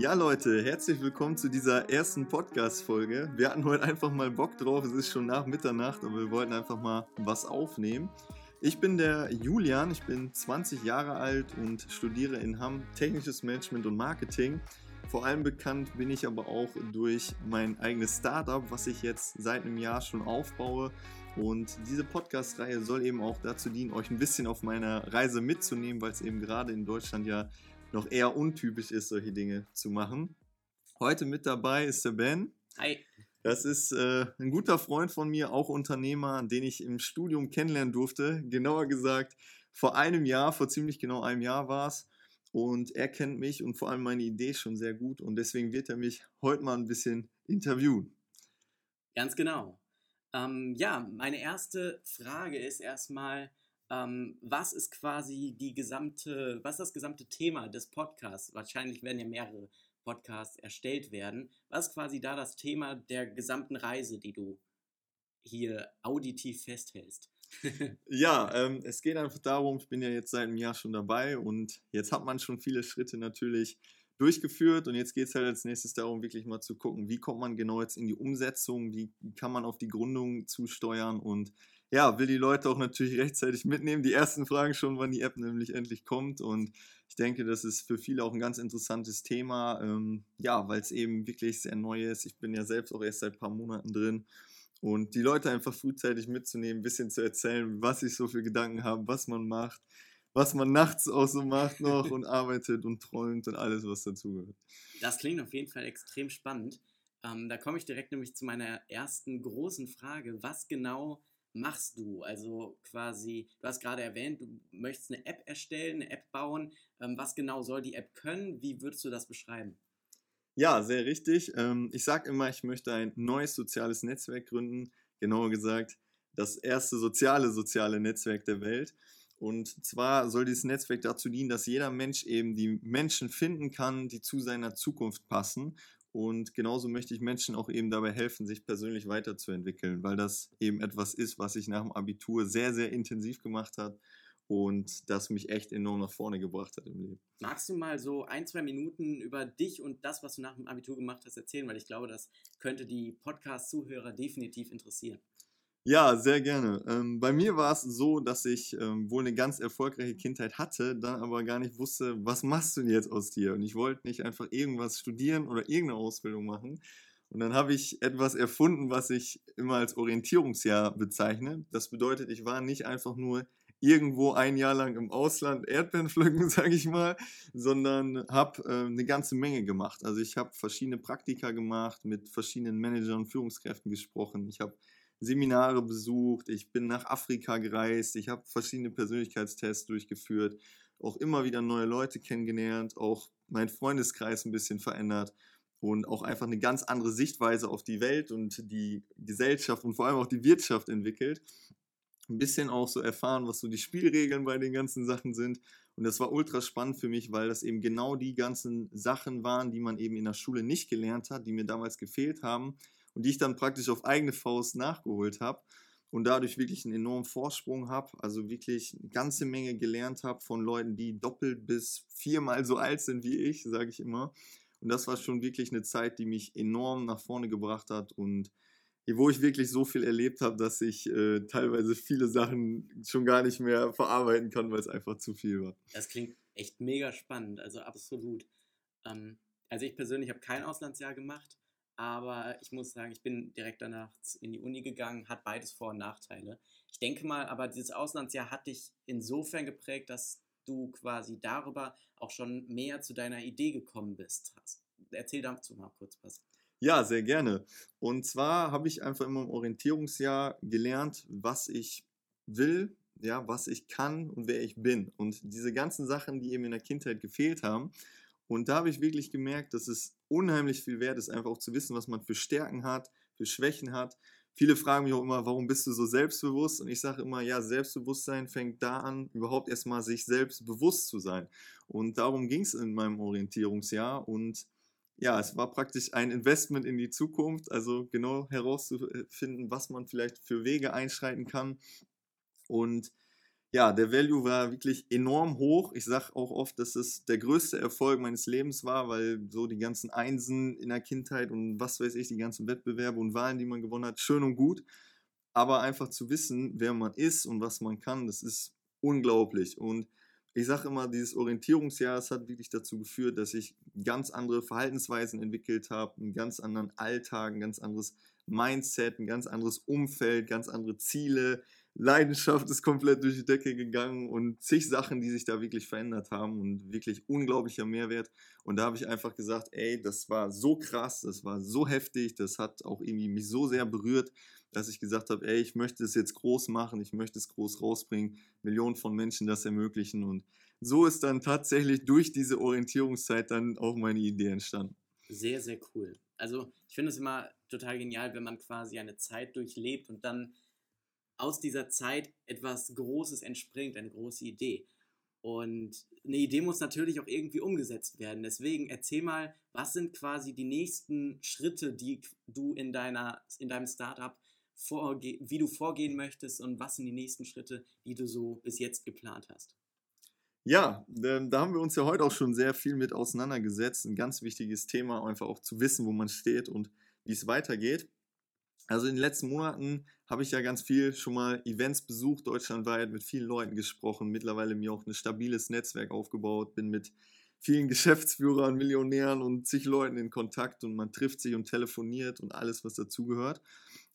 Ja, Leute, herzlich willkommen zu dieser ersten Podcast-Folge. Wir hatten heute einfach mal Bock drauf. Es ist schon nach Mitternacht, aber wir wollten einfach mal was aufnehmen. Ich bin der Julian, ich bin 20 Jahre alt und studiere in Hamm Technisches Management und Marketing. Vor allem bekannt bin ich aber auch durch mein eigenes Startup, was ich jetzt seit einem Jahr schon aufbaue. Und diese Podcast-Reihe soll eben auch dazu dienen, euch ein bisschen auf meiner Reise mitzunehmen, weil es eben gerade in Deutschland ja noch eher untypisch ist, solche Dinge zu machen. Heute mit dabei ist der Ben. Hi. Das ist äh, ein guter Freund von mir, auch Unternehmer, den ich im Studium kennenlernen durfte. Genauer gesagt, vor einem Jahr, vor ziemlich genau einem Jahr war es. Und er kennt mich und vor allem meine Idee schon sehr gut. Und deswegen wird er mich heute mal ein bisschen interviewen. Ganz genau. Ähm, ja, meine erste Frage ist erstmal, ähm, was ist quasi die gesamte, was das gesamte Thema des Podcasts? Wahrscheinlich werden ja mehrere Podcasts erstellt werden. Was ist quasi da das Thema der gesamten Reise, die du hier auditiv festhältst? ja, ähm, es geht einfach darum, ich bin ja jetzt seit einem Jahr schon dabei und jetzt hat man schon viele Schritte natürlich durchgeführt und jetzt geht es halt als nächstes darum, wirklich mal zu gucken, wie kommt man genau jetzt in die Umsetzung, wie kann man auf die Gründung zusteuern und ja, will die Leute auch natürlich rechtzeitig mitnehmen. Die ersten fragen schon, wann die App nämlich endlich kommt und ich denke, das ist für viele auch ein ganz interessantes Thema, ähm, ja, weil es eben wirklich sehr neu ist. Ich bin ja selbst auch erst seit ein paar Monaten drin und die Leute einfach frühzeitig mitzunehmen, ein bisschen zu erzählen, was ich so für Gedanken habe, was man macht, was man nachts auch so macht noch und arbeitet und träumt und alles, was dazugehört. Das klingt auf jeden Fall extrem spannend. Ähm, da komme ich direkt nämlich zu meiner ersten großen Frage. Was genau machst du? Also quasi, du hast gerade erwähnt, du möchtest eine App erstellen, eine App bauen. Ähm, was genau soll die App können? Wie würdest du das beschreiben? Ja, sehr richtig. Ähm, ich sage immer, ich möchte ein neues soziales Netzwerk gründen. Genauer gesagt, das erste soziale soziale Netzwerk der Welt. Und zwar soll dieses Netzwerk dazu dienen, dass jeder Mensch eben die Menschen finden kann, die zu seiner Zukunft passen. Und genauso möchte ich Menschen auch eben dabei helfen, sich persönlich weiterzuentwickeln, weil das eben etwas ist, was sich nach dem Abitur sehr, sehr intensiv gemacht hat und das mich echt enorm nach vorne gebracht hat im Leben. Magst du mal so ein, zwei Minuten über dich und das, was du nach dem Abitur gemacht hast, erzählen? Weil ich glaube, das könnte die Podcast-Zuhörer definitiv interessieren. Ja, sehr gerne. Ähm, bei mir war es so, dass ich ähm, wohl eine ganz erfolgreiche Kindheit hatte, dann aber gar nicht wusste, was machst du denn jetzt aus dir? Und ich wollte nicht einfach irgendwas studieren oder irgendeine Ausbildung machen. Und dann habe ich etwas erfunden, was ich immer als Orientierungsjahr bezeichne. Das bedeutet, ich war nicht einfach nur irgendwo ein Jahr lang im Ausland Erdbeeren pflücken, sage ich mal, sondern habe äh, eine ganze Menge gemacht. Also ich habe verschiedene Praktika gemacht, mit verschiedenen Managern und Führungskräften gesprochen. Ich habe Seminare besucht, ich bin nach Afrika gereist, ich habe verschiedene Persönlichkeitstests durchgeführt, auch immer wieder neue Leute kennengelernt, auch meinen Freundeskreis ein bisschen verändert und auch einfach eine ganz andere Sichtweise auf die Welt und die Gesellschaft und vor allem auch die Wirtschaft entwickelt. Ein bisschen auch so erfahren, was so die Spielregeln bei den ganzen Sachen sind. Und das war ultra spannend für mich, weil das eben genau die ganzen Sachen waren, die man eben in der Schule nicht gelernt hat, die mir damals gefehlt haben und die ich dann praktisch auf eigene Faust nachgeholt habe und dadurch wirklich einen enormen Vorsprung habe, also wirklich eine ganze Menge gelernt habe von Leuten, die doppelt bis viermal so alt sind wie ich, sage ich immer. Und das war schon wirklich eine Zeit, die mich enorm nach vorne gebracht hat und wo ich wirklich so viel erlebt habe, dass ich äh, teilweise viele Sachen schon gar nicht mehr verarbeiten kann, weil es einfach zu viel war. Das klingt echt mega spannend, also absolut. Ähm, also ich persönlich habe kein Auslandsjahr gemacht, aber ich muss sagen, ich bin direkt danach in die Uni gegangen, hat beides Vor- und Nachteile. Ich denke mal, aber dieses Auslandsjahr hat dich insofern geprägt, dass du quasi darüber auch schon mehr zu deiner Idee gekommen bist. Erzähl dazu mal kurz was. Ja, sehr gerne. Und zwar habe ich einfach immer im Orientierungsjahr gelernt, was ich will, ja, was ich kann und wer ich bin. Und diese ganzen Sachen, die eben in der Kindheit gefehlt haben, und da habe ich wirklich gemerkt, dass es unheimlich viel wert ist, einfach auch zu wissen, was man für Stärken hat, für Schwächen hat. Viele fragen mich auch immer, warum bist du so selbstbewusst? Und ich sage immer, ja, Selbstbewusstsein fängt da an, überhaupt erstmal sich selbst bewusst zu sein. Und darum ging es in meinem Orientierungsjahr. Und ja, es war praktisch ein Investment in die Zukunft, also genau herauszufinden, was man vielleicht für Wege einschreiten kann. Und ja, der Value war wirklich enorm hoch. Ich sage auch oft, dass es der größte Erfolg meines Lebens war, weil so die ganzen Einsen in der Kindheit und was weiß ich, die ganzen Wettbewerbe und Wahlen, die man gewonnen hat, schön und gut. Aber einfach zu wissen, wer man ist und was man kann, das ist unglaublich. Und ich sage immer, dieses Orientierungsjahr, das hat wirklich dazu geführt, dass ich ganz andere Verhaltensweisen entwickelt habe, einen ganz anderen Alltag, ein ganz anderes Mindset, ein ganz anderes Umfeld, ganz andere Ziele, Leidenschaft ist komplett durch die Decke gegangen und zig Sachen, die sich da wirklich verändert haben und wirklich unglaublicher Mehrwert. Und da habe ich einfach gesagt, ey, das war so krass, das war so heftig, das hat auch irgendwie mich so sehr berührt, dass ich gesagt habe, ey, ich möchte es jetzt groß machen, ich möchte es groß rausbringen, Millionen von Menschen das ermöglichen. Und so ist dann tatsächlich durch diese Orientierungszeit dann auch meine Idee entstanden. Sehr, sehr cool. Also ich finde es immer total genial, wenn man quasi eine Zeit durchlebt und dann aus dieser Zeit etwas Großes entspringt, eine große Idee. Und eine Idee muss natürlich auch irgendwie umgesetzt werden. Deswegen erzähl mal, was sind quasi die nächsten Schritte, die du in, deiner, in deinem Startup wie du vorgehen möchtest und was sind die nächsten Schritte, die du so bis jetzt geplant hast? Ja, ähm, da haben wir uns ja heute auch schon sehr viel mit auseinandergesetzt. Ein ganz wichtiges Thema, einfach auch zu wissen, wo man steht und wie es weitergeht. Also in den letzten Monaten habe ich ja ganz viel schon mal Events besucht, deutschlandweit, mit vielen Leuten gesprochen, mittlerweile mir auch ein stabiles Netzwerk aufgebaut, bin mit vielen Geschäftsführern, Millionären und zig Leuten in Kontakt und man trifft sich und telefoniert und alles, was dazugehört.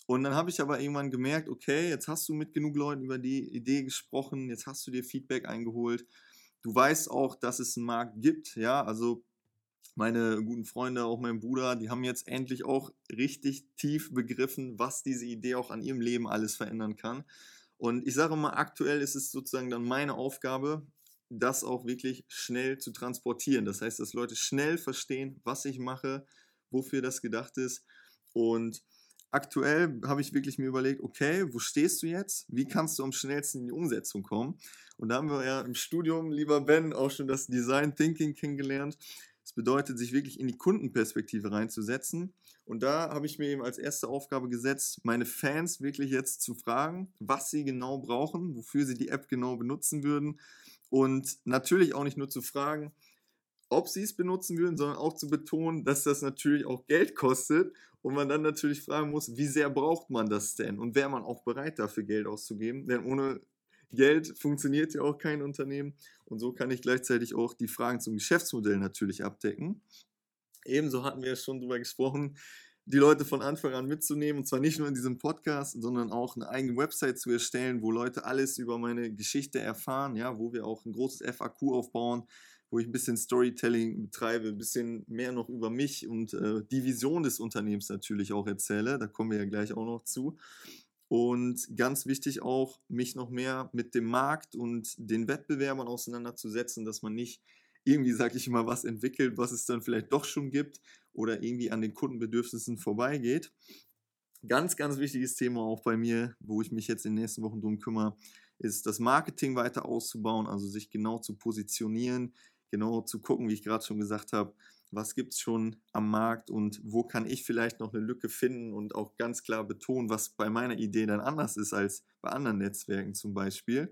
Und dann habe ich aber irgendwann gemerkt, okay, jetzt hast du mit genug Leuten über die Idee gesprochen, jetzt hast du dir Feedback eingeholt. Du weißt auch, dass es einen Markt gibt, ja, also meine guten Freunde, auch mein Bruder, die haben jetzt endlich auch richtig tief begriffen, was diese Idee auch an ihrem Leben alles verändern kann. Und ich sage mal, aktuell ist es sozusagen dann meine Aufgabe, das auch wirklich schnell zu transportieren. Das heißt, dass Leute schnell verstehen, was ich mache, wofür das gedacht ist. Und aktuell habe ich wirklich mir überlegt, okay, wo stehst du jetzt? Wie kannst du am schnellsten in die Umsetzung kommen? Und da haben wir ja im Studium, lieber Ben, auch schon das Design Thinking kennengelernt. Das bedeutet, sich wirklich in die Kundenperspektive reinzusetzen. Und da habe ich mir eben als erste Aufgabe gesetzt, meine Fans wirklich jetzt zu fragen, was sie genau brauchen, wofür sie die App genau benutzen würden. Und natürlich auch nicht nur zu fragen, ob sie es benutzen würden, sondern auch zu betonen, dass das natürlich auch Geld kostet und man dann natürlich fragen muss, wie sehr braucht man das denn und wäre man auch bereit dafür Geld auszugeben, denn ohne Geld funktioniert ja auch kein Unternehmen. Und so kann ich gleichzeitig auch die Fragen zum Geschäftsmodell natürlich abdecken. Ebenso hatten wir schon darüber gesprochen, die Leute von Anfang an mitzunehmen. Und zwar nicht nur in diesem Podcast, sondern auch eine eigene Website zu erstellen, wo Leute alles über meine Geschichte erfahren, ja, wo wir auch ein großes FAQ aufbauen, wo ich ein bisschen Storytelling betreibe, ein bisschen mehr noch über mich und äh, die Vision des Unternehmens natürlich auch erzähle. Da kommen wir ja gleich auch noch zu. Und ganz wichtig auch, mich noch mehr mit dem Markt und den Wettbewerbern auseinanderzusetzen, dass man nicht irgendwie, sag ich mal, was entwickelt, was es dann vielleicht doch schon gibt oder irgendwie an den Kundenbedürfnissen vorbeigeht. Ganz, ganz wichtiges Thema auch bei mir, wo ich mich jetzt in den nächsten Wochen drum kümmere, ist das Marketing weiter auszubauen, also sich genau zu positionieren, genau zu gucken, wie ich gerade schon gesagt habe, was gibt es schon am Markt und wo kann ich vielleicht noch eine Lücke finden und auch ganz klar betonen, was bei meiner Idee dann anders ist als bei anderen Netzwerken zum Beispiel.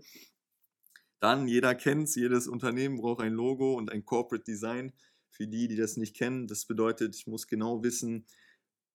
Dann, jeder kennt es, jedes Unternehmen braucht ein Logo und ein Corporate Design. Für die, die das nicht kennen, das bedeutet, ich muss genau wissen,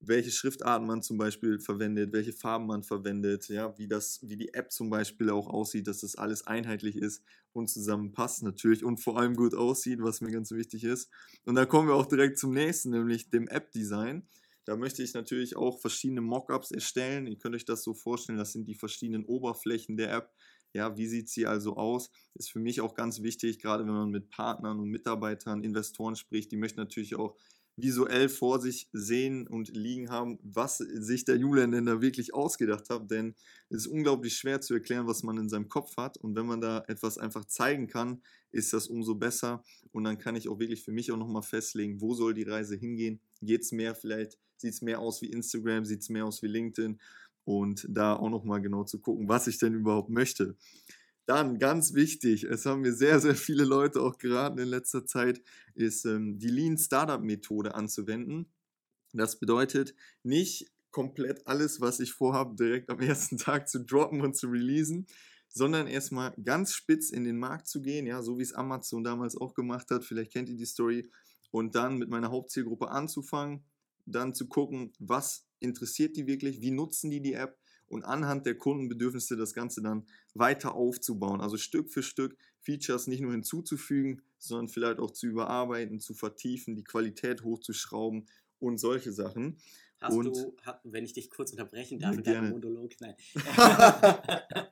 welche Schriftarten man zum Beispiel verwendet, welche Farben man verwendet, ja, wie das, wie die App zum Beispiel auch aussieht, dass das alles einheitlich ist und zusammenpasst natürlich und vor allem gut aussieht, was mir ganz wichtig ist. Und da kommen wir auch direkt zum nächsten, nämlich dem App-Design. Da möchte ich natürlich auch verschiedene Mockups erstellen. Ihr könnt euch das so vorstellen, das sind die verschiedenen Oberflächen der App. Ja, wie sieht sie also aus? Ist für mich auch ganz wichtig, gerade wenn man mit Partnern und Mitarbeitern, Investoren spricht. Die möchten natürlich auch visuell vor sich sehen und liegen haben, was sich der Julian denn da wirklich ausgedacht hat. Denn es ist unglaublich schwer zu erklären, was man in seinem Kopf hat. Und wenn man da etwas einfach zeigen kann, ist das umso besser. Und dann kann ich auch wirklich für mich auch nochmal festlegen, wo soll die Reise hingehen. Geht es mehr vielleicht, sieht es mehr aus wie Instagram, sieht es mehr aus wie LinkedIn. Und da auch nochmal genau zu gucken, was ich denn überhaupt möchte. Dann ganz wichtig, es haben mir sehr, sehr viele Leute auch geraten in letzter Zeit, ist ähm, die Lean Startup Methode anzuwenden. Das bedeutet nicht komplett alles, was ich vorhabe, direkt am ersten Tag zu droppen und zu releasen, sondern erstmal ganz spitz in den Markt zu gehen, ja, so wie es Amazon damals auch gemacht hat. Vielleicht kennt ihr die Story. Und dann mit meiner Hauptzielgruppe anzufangen, dann zu gucken, was interessiert die wirklich, wie nutzen die die App und anhand der Kundenbedürfnisse das Ganze dann weiter aufzubauen. Also Stück für Stück Features nicht nur hinzuzufügen, sondern vielleicht auch zu überarbeiten, zu vertiefen, die Qualität hochzuschrauben und solche Sachen. Hast und du, wenn ich dich kurz unterbrechen darf, mit deinem. Monolog, nein.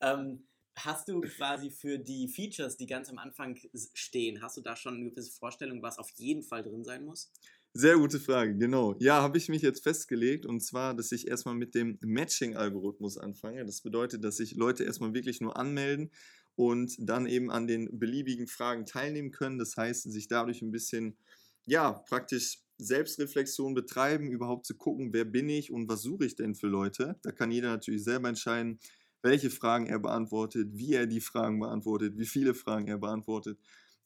ähm, hast du quasi für die Features, die ganz am Anfang stehen, hast du da schon eine gewisse Vorstellung, was auf jeden Fall drin sein muss? Sehr gute Frage, genau. Ja, habe ich mich jetzt festgelegt und zwar, dass ich erstmal mit dem Matching-Algorithmus anfange. Das bedeutet, dass sich Leute erstmal wirklich nur anmelden und dann eben an den beliebigen Fragen teilnehmen können. Das heißt, sich dadurch ein bisschen, ja, praktisch Selbstreflexion betreiben, überhaupt zu gucken, wer bin ich und was suche ich denn für Leute. Da kann jeder natürlich selber entscheiden, welche Fragen er beantwortet, wie er die Fragen beantwortet, wie viele Fragen er beantwortet.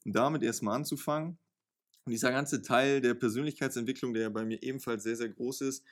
Und damit erstmal anzufangen. Und dieser ganze Teil der Persönlichkeitsentwicklung, der ja bei mir ebenfalls sehr, sehr groß ist,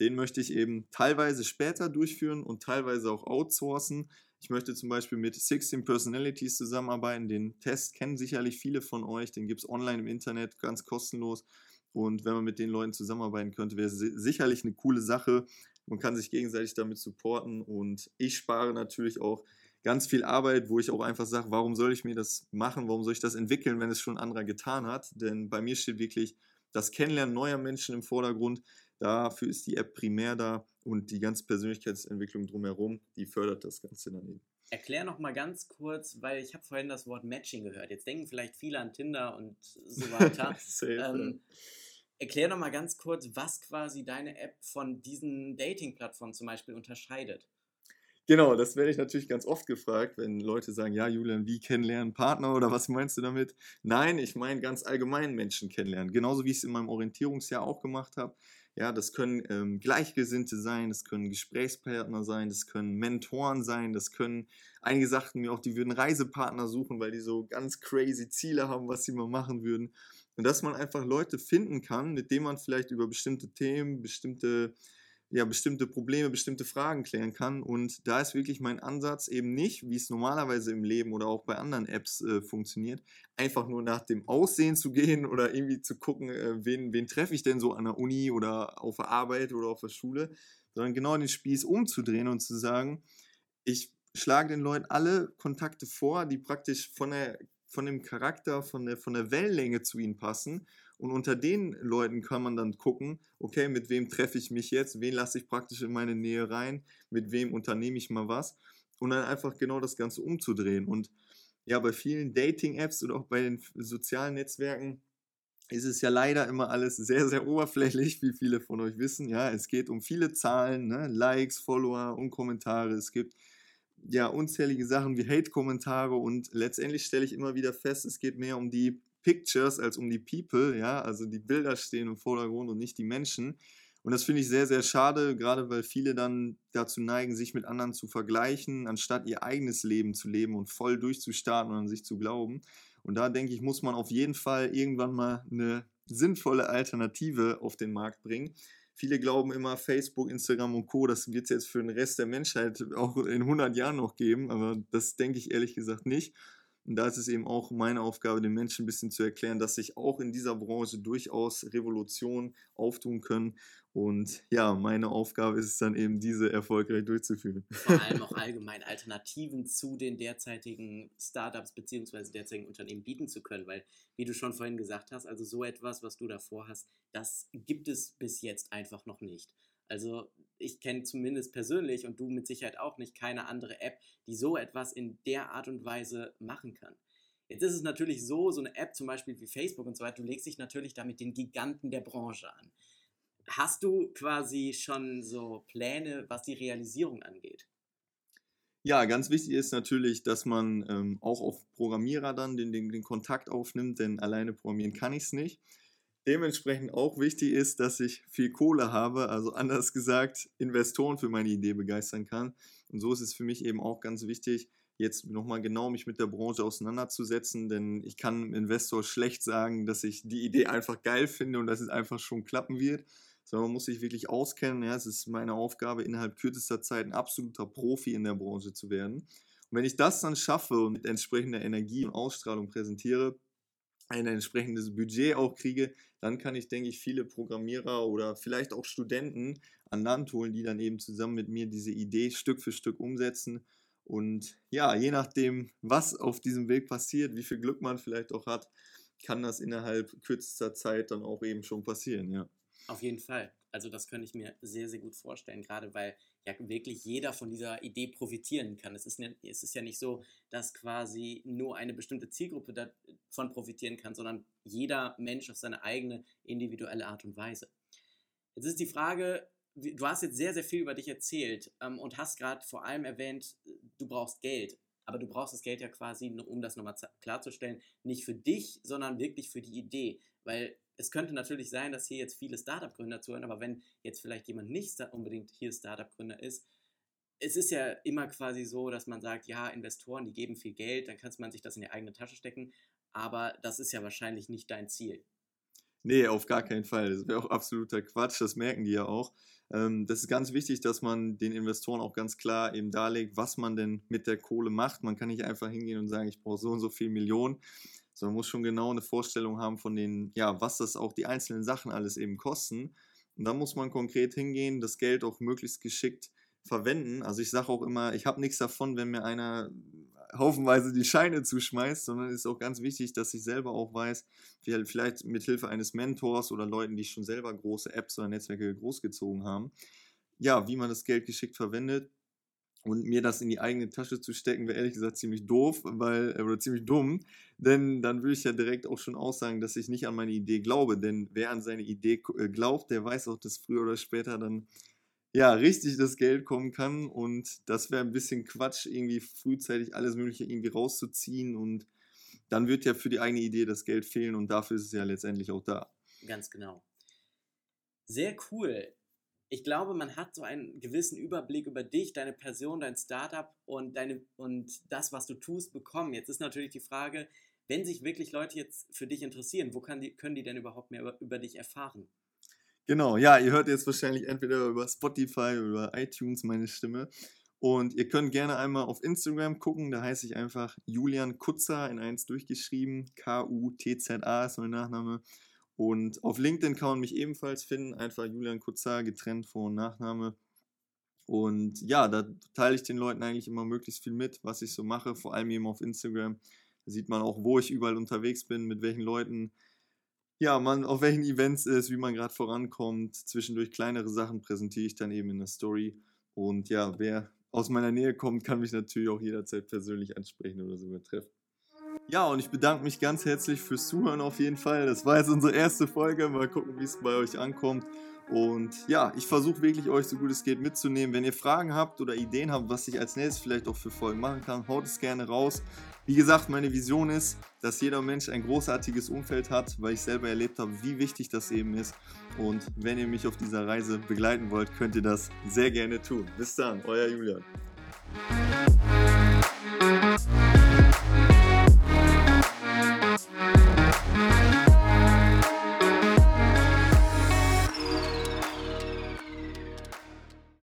den möchte ich eben teilweise später durchführen und teilweise auch outsourcen. Ich möchte zum Beispiel mit 16 Personalities zusammenarbeiten. Den Test kennen sicherlich viele von euch. Den gibt es online im Internet, ganz kostenlos. Und wenn man mit den Leuten zusammenarbeiten könnte, wäre es si- sicherlich eine coole Sache. Man kann sich gegenseitig damit supporten. Und ich spare natürlich auch ganz viel Arbeit, wo ich auch einfach sage, warum soll ich mir das machen, warum soll ich das entwickeln, wenn es schon ein anderer getan hat? Denn bei mir steht wirklich das Kennenlernen neuer Menschen im Vordergrund. Dafür ist die App primär da und die ganze Persönlichkeitsentwicklung drumherum, die fördert das Ganze dann eben. Erklär noch mal ganz kurz, weil ich habe vorhin das Wort Matching gehört. Jetzt denken vielleicht viele an Tinder und so weiter. Safe, ähm, erklär noch mal ganz kurz, was quasi deine App von diesen Dating-Plattformen zum Beispiel unterscheidet. Genau, das werde ich natürlich ganz oft gefragt, wenn Leute sagen, ja, Julian, wie kennenlernen Partner oder was meinst du damit? Nein, ich meine ganz allgemein Menschen kennenlernen. Genauso wie ich es in meinem Orientierungsjahr auch gemacht habe. Ja, das können ähm, Gleichgesinnte sein, das können Gesprächspartner sein, das können Mentoren sein, das können, einige sagten mir auch, die würden Reisepartner suchen, weil die so ganz crazy Ziele haben, was sie mal machen würden. Und dass man einfach Leute finden kann, mit denen man vielleicht über bestimmte Themen, bestimmte ja, bestimmte Probleme, bestimmte Fragen klären kann. Und da ist wirklich mein Ansatz eben nicht, wie es normalerweise im Leben oder auch bei anderen Apps äh, funktioniert, einfach nur nach dem Aussehen zu gehen oder irgendwie zu gucken, äh, wen, wen treffe ich denn so an der Uni oder auf der Arbeit oder auf der Schule, sondern genau den Spieß umzudrehen und zu sagen, ich schlage den Leuten alle Kontakte vor, die praktisch von der von dem Charakter, von der, von der Wellenlänge zu ihnen passen. Und unter den Leuten kann man dann gucken, okay, mit wem treffe ich mich jetzt, wen lasse ich praktisch in meine Nähe rein, mit wem unternehme ich mal was. Und dann einfach genau das Ganze umzudrehen. Und ja, bei vielen Dating-Apps oder auch bei den sozialen Netzwerken ist es ja leider immer alles sehr, sehr oberflächlich, wie viele von euch wissen. Ja, es geht um viele Zahlen, ne? Likes, Follower und Kommentare. Es gibt ja unzählige Sachen wie Hate-Kommentare und letztendlich stelle ich immer wieder fest, es geht mehr um die Pictures als um die People, ja, also die Bilder stehen im Vordergrund und nicht die Menschen. Und das finde ich sehr, sehr schade, gerade weil viele dann dazu neigen, sich mit anderen zu vergleichen, anstatt ihr eigenes Leben zu leben und voll durchzustarten und an sich zu glauben. Und da denke ich, muss man auf jeden Fall irgendwann mal eine sinnvolle Alternative auf den Markt bringen. Viele glauben immer, Facebook, Instagram und Co., das wird es jetzt für den Rest der Menschheit auch in 100 Jahren noch geben, aber das denke ich ehrlich gesagt nicht. Und da ist es eben auch meine Aufgabe, den Menschen ein bisschen zu erklären, dass sich auch in dieser Branche durchaus Revolutionen auftun können. Und ja, meine Aufgabe ist es dann eben, diese erfolgreich durchzuführen. Vor allem auch allgemein Alternativen zu den derzeitigen Startups bzw. derzeitigen Unternehmen bieten zu können, weil, wie du schon vorhin gesagt hast, also so etwas, was du davor hast, das gibt es bis jetzt einfach noch nicht. Also ich kenne zumindest persönlich und du mit Sicherheit auch nicht keine andere App, die so etwas in der Art und Weise machen kann. Jetzt ist es natürlich so, so eine App zum Beispiel wie Facebook und so weiter, du legst dich natürlich damit den Giganten der Branche an. Hast du quasi schon so Pläne, was die Realisierung angeht? Ja, ganz wichtig ist natürlich, dass man ähm, auch auf Programmierer dann den, den, den Kontakt aufnimmt, denn alleine programmieren kann ich es nicht. Dementsprechend auch wichtig ist, dass ich viel Kohle habe, also anders gesagt, Investoren für meine Idee begeistern kann. Und so ist es für mich eben auch ganz wichtig, jetzt nochmal genau mich mit der Branche auseinanderzusetzen, denn ich kann einem Investor schlecht sagen, dass ich die Idee einfach geil finde und dass es einfach schon klappen wird, sondern man muss sich wirklich auskennen. Ja, es ist meine Aufgabe, innerhalb kürzester Zeit ein absoluter Profi in der Branche zu werden. Und wenn ich das dann schaffe und mit entsprechender Energie und Ausstrahlung präsentiere, ein entsprechendes Budget auch kriege, dann kann ich, denke ich, viele Programmierer oder vielleicht auch Studenten an Land holen, die dann eben zusammen mit mir diese Idee Stück für Stück umsetzen. Und ja, je nachdem, was auf diesem Weg passiert, wie viel Glück man vielleicht auch hat, kann das innerhalb kürzester Zeit dann auch eben schon passieren, ja. Auf jeden Fall. Also das könnte ich mir sehr, sehr gut vorstellen, gerade weil ja wirklich jeder von dieser Idee profitieren kann. Es ist, ne, es ist ja nicht so, dass quasi nur eine bestimmte Zielgruppe davon profitieren kann, sondern jeder Mensch auf seine eigene individuelle Art und Weise. Jetzt ist die Frage, du hast jetzt sehr, sehr viel über dich erzählt ähm, und hast gerade vor allem erwähnt, du brauchst Geld. Aber du brauchst das Geld ja quasi, um das nochmal klarzustellen, nicht für dich, sondern wirklich für die Idee. Weil es könnte natürlich sein, dass hier jetzt viele Startup-Gründer zuhören, aber wenn jetzt vielleicht jemand nicht unbedingt hier Startup-Gründer ist, es ist ja immer quasi so, dass man sagt, ja, Investoren, die geben viel Geld, dann kann man sich das in die eigene Tasche stecken, aber das ist ja wahrscheinlich nicht dein Ziel. Nee, auf gar keinen Fall. Das wäre auch absoluter Quatsch, das merken die ja auch. Ähm, das ist ganz wichtig, dass man den Investoren auch ganz klar eben darlegt, was man denn mit der Kohle macht. Man kann nicht einfach hingehen und sagen, ich brauche so und so viel Millionen, sondern man muss schon genau eine Vorstellung haben von den, ja, was das auch die einzelnen Sachen alles eben kosten. Und dann muss man konkret hingehen, das Geld auch möglichst geschickt verwenden. Also ich sage auch immer, ich habe nichts davon, wenn mir einer haufenweise die Scheine zuschmeißt, sondern es ist auch ganz wichtig, dass ich selber auch weiß, vielleicht mit Hilfe eines Mentors oder Leuten, die schon selber große Apps oder Netzwerke großgezogen haben, ja, wie man das Geld geschickt verwendet und mir das in die eigene Tasche zu stecken, wäre ehrlich gesagt ziemlich doof, weil, äh, oder ziemlich dumm, denn dann würde ich ja direkt auch schon aussagen, dass ich nicht an meine Idee glaube, denn wer an seine Idee äh, glaubt, der weiß auch, dass früher oder später dann ja, richtig das Geld kommen kann. Und das wäre ein bisschen Quatsch, irgendwie frühzeitig alles Mögliche irgendwie rauszuziehen. Und dann wird ja für die eigene Idee das Geld fehlen. Und dafür ist es ja letztendlich auch da. Ganz genau. Sehr cool ich glaube, man hat so einen gewissen Überblick über dich, deine Person, dein Startup und, deine, und das, was du tust, bekommen. Jetzt ist natürlich die Frage, wenn sich wirklich Leute jetzt für dich interessieren, wo die, können die denn überhaupt mehr über, über dich erfahren? Genau, ja, ihr hört jetzt wahrscheinlich entweder über Spotify oder iTunes meine Stimme. Und ihr könnt gerne einmal auf Instagram gucken, da heiße ich einfach Julian Kutzer in eins durchgeschrieben. K-U-T-Z-A ist mein Nachname. Und auf LinkedIn kann man mich ebenfalls finden, einfach Julian Kutzar, getrennt Vor- und Nachname. Und ja, da teile ich den Leuten eigentlich immer möglichst viel mit, was ich so mache, vor allem eben auf Instagram. Da sieht man auch, wo ich überall unterwegs bin, mit welchen Leuten, ja, man auf welchen Events ist, wie man gerade vorankommt. Zwischendurch kleinere Sachen präsentiere ich dann eben in der Story. Und ja, wer aus meiner Nähe kommt, kann mich natürlich auch jederzeit persönlich ansprechen oder sogar treffen. Ja, und ich bedanke mich ganz herzlich fürs Zuhören auf jeden Fall. Das war jetzt unsere erste Folge. Mal gucken, wie es bei euch ankommt. Und ja, ich versuche wirklich euch so gut es geht mitzunehmen. Wenn ihr Fragen habt oder Ideen habt, was ich als nächstes vielleicht auch für Folgen machen kann, haut es gerne raus. Wie gesagt, meine Vision ist, dass jeder Mensch ein großartiges Umfeld hat, weil ich selber erlebt habe, wie wichtig das eben ist. Und wenn ihr mich auf dieser Reise begleiten wollt, könnt ihr das sehr gerne tun. Bis dann, euer Julian.